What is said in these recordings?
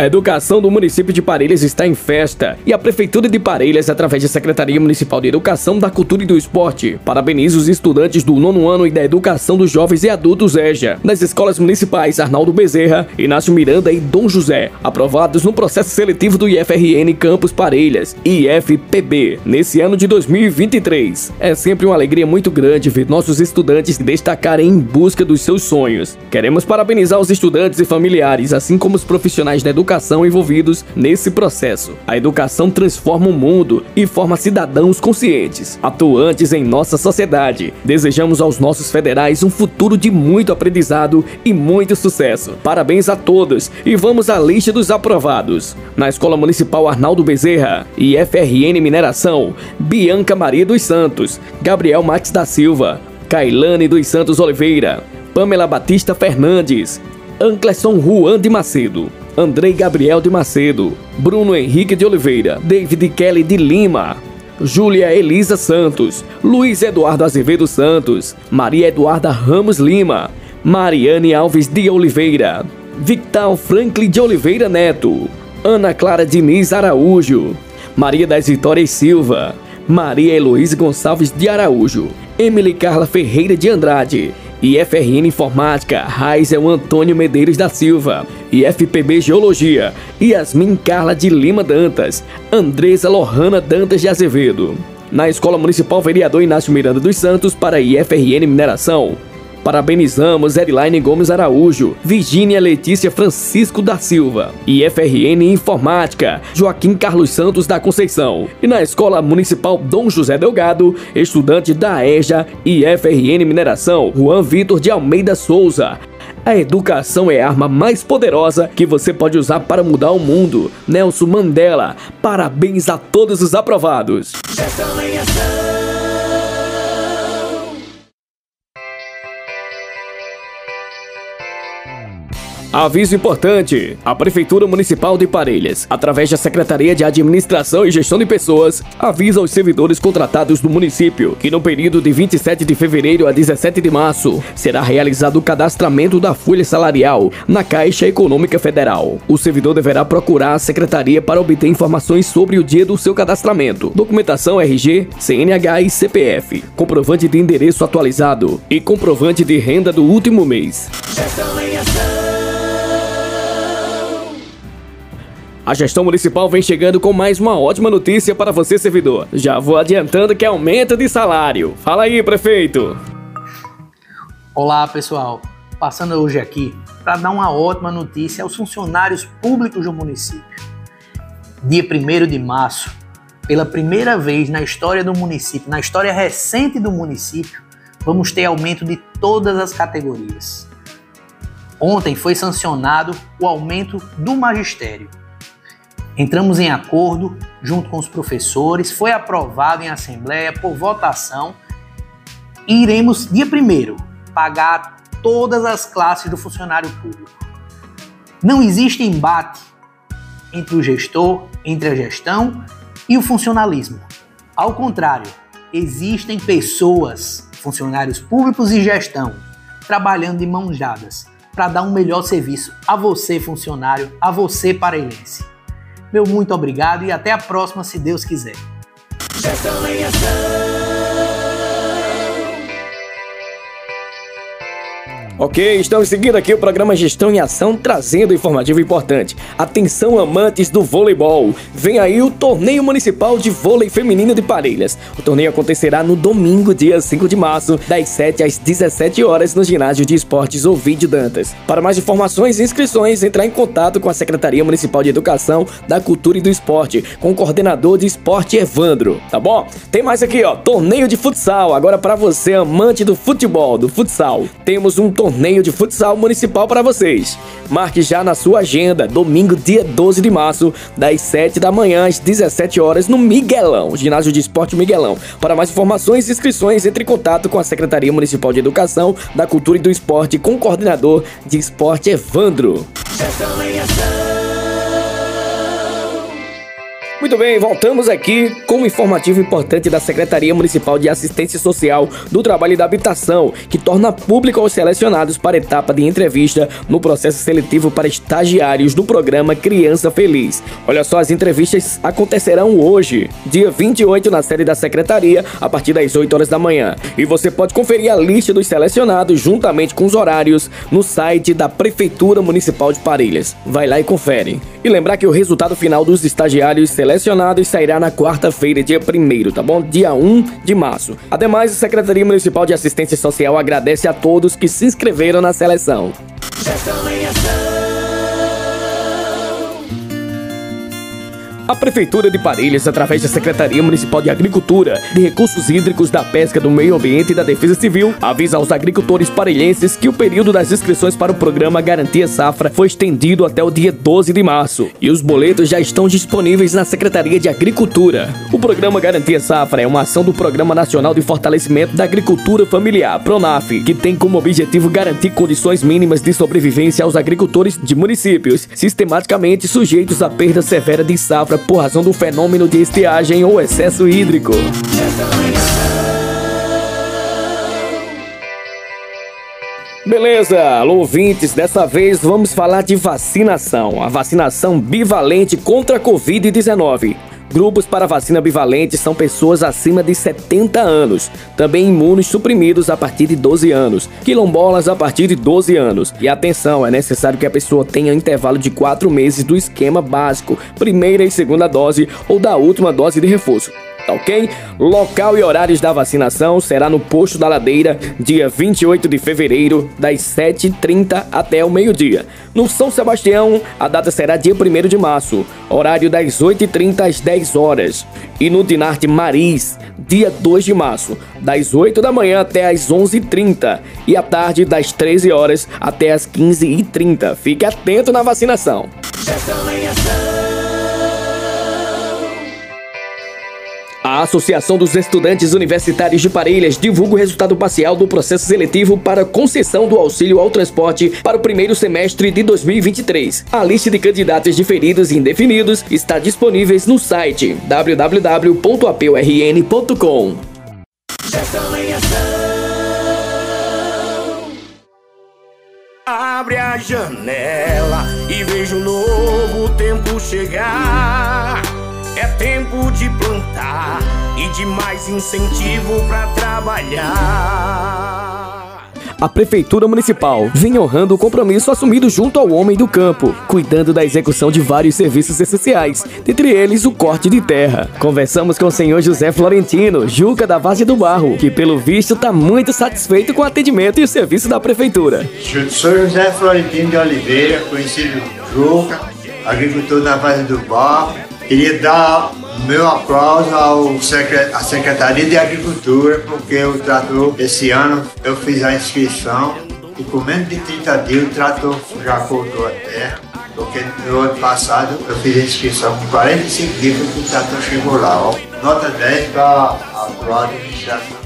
A educação do município de Parelhas está em festa e a Prefeitura de Parelhas, através da Secretaria Municipal de Educação, da Cultura e do Esporte, parabeniza os estudantes do nono ano e da Educação dos Jovens e Adultos EJA, nas escolas municipais Arnaldo Bezerra, Inácio Miranda e Dom José, aprovados no processo seletivo do IFRN Campus Parelhas, IFPB, nesse ano de 2023. É sempre uma alegria muito grande ver nossos estudantes destacarem em busca dos seus sonhos. Queremos parabenizar os estudantes e familiares, assim como os profissionais da educação educação envolvidos nesse processo. A educação transforma o mundo e forma cidadãos conscientes, atuantes em nossa sociedade. Desejamos aos nossos federais um futuro de muito aprendizado e muito sucesso. Parabéns a todos e vamos à lista dos aprovados. Na Escola Municipal Arnaldo Bezerra e FRN Mineração, Bianca Maria dos Santos, Gabriel Max da Silva, Cailane dos Santos Oliveira, Pamela Batista Fernandes, Anclerson Juan de Macedo, Andrei Gabriel de Macedo, Bruno Henrique de Oliveira, David Kelly de Lima, Júlia Elisa Santos, Luiz Eduardo Azevedo Santos, Maria Eduarda Ramos Lima, Mariane Alves de Oliveira, Victor Franklin de Oliveira Neto, Ana Clara Diniz Araújo, Maria das Vitórias Silva, Maria Heloísa Gonçalves de Araújo, Emily Carla Ferreira de Andrade, IFRN Informática, Raizel Antônio Medeiros da Silva, IFPB Geologia, Yasmin Carla de Lima Dantas, Andresa Lohana Dantas de Azevedo. Na Escola Municipal Vereador Inácio Miranda dos Santos para IFRN Mineração, Parabenizamos Erilaine Gomes Araújo, Virgínia Letícia Francisco da Silva, IFRN Informática, Joaquim Carlos Santos da Conceição. E na Escola Municipal Dom José Delgado, estudante da EJA e IFRN Mineração, Juan Vitor de Almeida Souza. A educação é a arma mais poderosa que você pode usar para mudar o mundo. Nelson Mandela, parabéns a todos os aprovados. Aviso importante: a Prefeitura Municipal de Parelhas, através da Secretaria de Administração e Gestão de Pessoas, avisa aos servidores contratados do município que no período de 27 de fevereiro a 17 de março será realizado o cadastramento da folha salarial na Caixa Econômica Federal. O servidor deverá procurar a secretaria para obter informações sobre o dia do seu cadastramento, documentação RG, CNH e CPF, comprovante de endereço atualizado e comprovante de renda do último mês. Gestão em ação. A gestão municipal vem chegando com mais uma ótima notícia para você, servidor. Já vou adiantando que é aumento de salário. Fala aí, prefeito. Olá, pessoal. Passando hoje aqui para dar uma ótima notícia aos funcionários públicos do município. Dia 1 de março, pela primeira vez na história do município, na história recente do município, vamos ter aumento de todas as categorias. Ontem foi sancionado o aumento do magistério. Entramos em acordo junto com os professores, foi aprovado em assembleia por votação e iremos, dia primeiro, pagar todas as classes do funcionário público. Não existe embate entre o gestor, entre a gestão e o funcionalismo. Ao contrário, existem pessoas, funcionários públicos e gestão, trabalhando de mãos dadas para dar um melhor serviço a você, funcionário, a você, parelhense. Meu muito obrigado e até a próxima, se Deus quiser. Ok, estamos seguindo aqui o programa Gestão em Ação, trazendo informativo importante. Atenção, amantes do voleibol! Vem aí o Torneio Municipal de Vôlei Feminino de Parelhas. O torneio acontecerá no domingo, dia 5 de março, das 7 às 17 horas, no ginásio de esportes Ovidio Dantas. Para mais informações e inscrições, entrar em contato com a Secretaria Municipal de Educação, da Cultura e do Esporte, com o coordenador de esporte Evandro, tá bom? Tem mais aqui, ó, torneio de futsal. Agora para você, amante do futebol, do futsal. Temos um torneio torneio de futsal municipal para vocês. Marque já na sua agenda, domingo, dia 12 de março, das 7 da manhã às 17 horas, no Miguelão, Ginásio de Esporte Miguelão. Para mais informações e inscrições, entre em contato com a Secretaria Municipal de Educação, da Cultura e do Esporte, com o coordenador de esporte Evandro. Muito bem, voltamos aqui com um informativo importante da Secretaria Municipal de Assistência Social do Trabalho e da Habitação, que torna público aos selecionados para etapa de entrevista no processo seletivo para estagiários do programa Criança Feliz. Olha só, as entrevistas acontecerão hoje, dia 28, na sede da Secretaria, a partir das 8 horas da manhã. E você pode conferir a lista dos selecionados juntamente com os horários no site da Prefeitura Municipal de Parelhas. Vai lá e confere. E lembrar que o resultado final dos estagiários selecionados sairá na quarta-feira, dia 1 tá bom? Dia 1 de março. Ademais, a Secretaria Municipal de Assistência Social agradece a todos que se inscreveram na seleção. A Prefeitura de Parelhas, através da Secretaria Municipal de Agricultura, de Recursos Hídricos, da Pesca, do Meio Ambiente e da Defesa Civil, avisa aos agricultores parelhenses que o período das inscrições para o programa Garantia Safra foi estendido até o dia 12 de março e os boletos já estão disponíveis na Secretaria de Agricultura. O programa Garantia Safra é uma ação do Programa Nacional de Fortalecimento da Agricultura Familiar, PRONAF, que tem como objetivo garantir condições mínimas de sobrevivência aos agricultores de municípios sistematicamente sujeitos à perda severa de safra por razão do fenômeno de estiagem ou excesso hídrico. Beleza, alô ouvintes, dessa vez vamos falar de vacinação, a vacinação bivalente contra a Covid-19. Grupos para vacina bivalente são pessoas acima de 70 anos, também imunos suprimidos a partir de 12 anos, quilombolas a partir de 12 anos. E atenção, é necessário que a pessoa tenha um intervalo de 4 meses do esquema básico, primeira e segunda dose ou da última dose de reforço tá ok? Local e horários da vacinação será no Posto da Ladeira, dia 28 de fevereiro, das 7h30 até o meio-dia. No São Sebastião, a data será dia 1 de março, horário das 8h30 às 10 horas. E no Dinarte Maris, dia 2 de março, das 8 da manhã até as 11h30 e à tarde das 13 horas até as 15h30. Fique atento na vacinação. Associação dos Estudantes Universitários de Parelhas divulga o resultado parcial do processo seletivo para concessão do auxílio ao transporte para o primeiro semestre de 2023. A lista de candidatos diferidos e indefinidos está disponível no site www.aporn.com. Abre a janela e veja um novo tempo chegar. É tempo de plantar e de mais incentivo para trabalhar. A Prefeitura Municipal vem honrando o compromisso assumido junto ao homem do campo, cuidando da execução de vários serviços essenciais, dentre eles o corte de terra. Conversamos com o senhor José Florentino, Juca da Vase do Barro, que pelo visto está muito satisfeito com o atendimento e o serviço da Prefeitura. Sou José Florentino de Oliveira, conhecido Juca, agricultor da Vase do Barro. Queria dar meu aplauso ao secret à Secretaria de Agricultura, porque o trator, esse ano, eu fiz a inscrição e com menos de 30 dias o trator já cortou a terra. Porque no ano passado eu fiz a inscrição com 45 dias que o trator chegou lá. Ó. Nota 10 para a administração.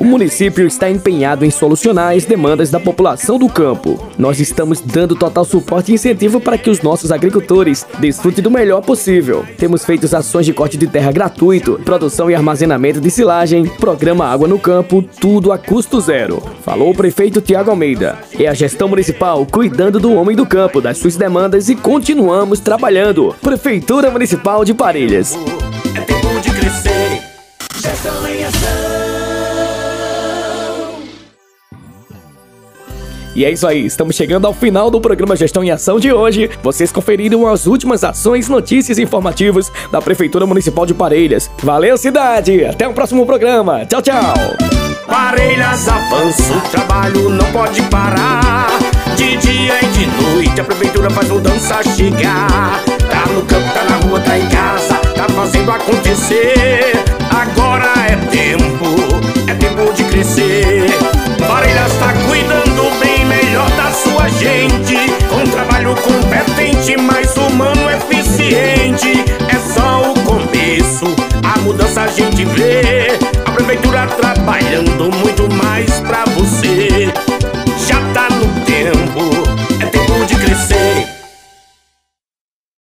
O município está empenhado em solucionar as demandas da população do campo. Nós estamos dando total suporte e incentivo para que os nossos agricultores desfrutem do melhor possível. Temos feito ações de corte de terra gratuito, produção e armazenamento de silagem, programa Água no Campo, tudo a custo zero. Falou o prefeito Tiago Almeida. É a gestão municipal cuidando do homem do campo, das suas demandas e continuamos trabalhando. Prefeitura Municipal de Parelhas. É tempo de crescer. Gestão em ação. E é isso aí, estamos chegando ao final do programa Gestão em Ação de hoje. Vocês conferiram as últimas ações, notícias e informativos da Prefeitura Municipal de Parelhas. Valeu, cidade! Até o próximo programa. Tchau, tchau! Parelhas avança, o trabalho não pode parar. De dia e de noite a prefeitura faz mudança chegar. Tá no campo, tá na rua, tá em casa, tá fazendo acontecer. Agora é tempo, é tempo crescer. Parelhas está cuidando bem melhor da sua gente. Com trabalho competente, mais humano, eficiente. É só o começo, a mudança a gente vê. A prefeitura trabalhando muito mais